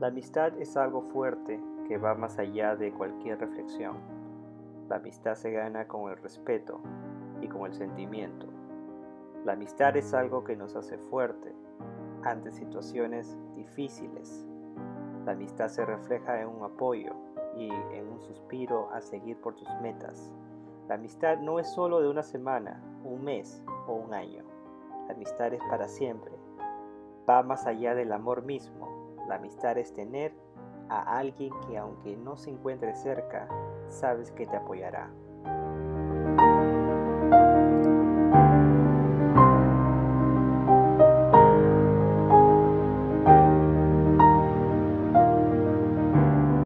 La amistad es algo fuerte que va más allá de cualquier reflexión. La amistad se gana con el respeto y con el sentimiento. La amistad es algo que nos hace fuerte ante situaciones difíciles. La amistad se refleja en un apoyo y en un suspiro a seguir por tus metas. La amistad no es solo de una semana, un mes o un año. La amistad es para siempre. Va más allá del amor mismo la amistad es tener a alguien que aunque no se encuentre cerca, sabes que te apoyará.